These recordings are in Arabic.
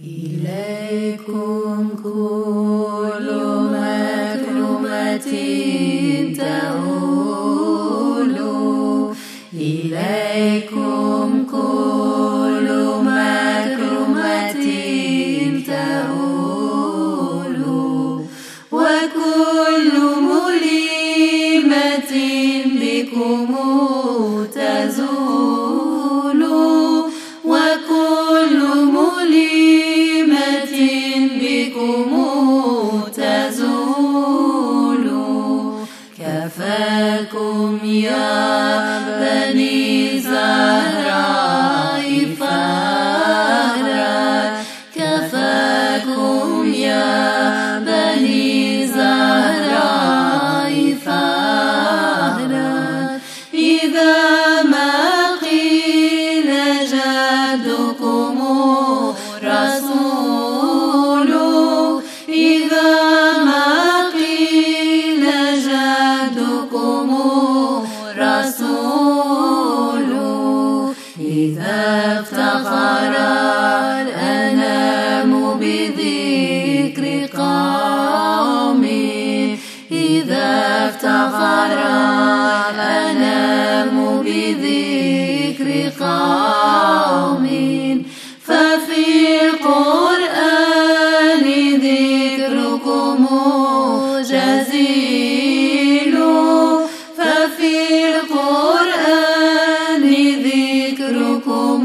إليكم كل مكرمة تؤول إليكم كل مكرمة وكل مليمة بكم. إذا ما قيل جدكم رسول إذا افتخر الأنام بذكر قومي إذا افتخر الأنام بذكر قوم. القرآن ذكركم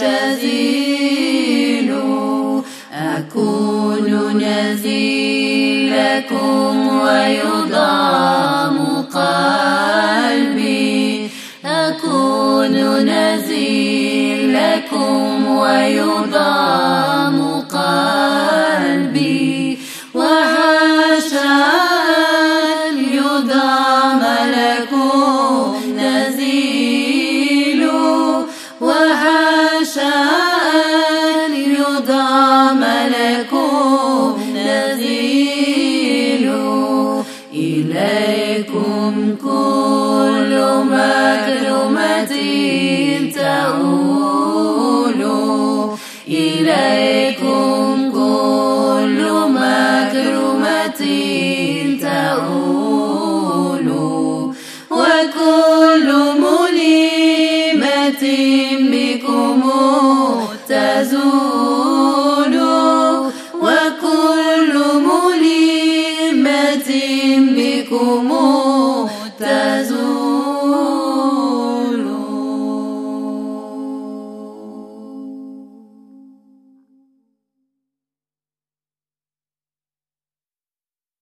جزيل. أكون نزيلكم ويضام قلبي. أكون نزيلكم ويضام قلبي. وحاشا يضام لكم وحاشا أن يضام لكم نزيل إليكم كل مكرمة تؤول إليكم كل مكرمة تؤول وكل يتيم بكم تزول وكل مليمة بكم. تزول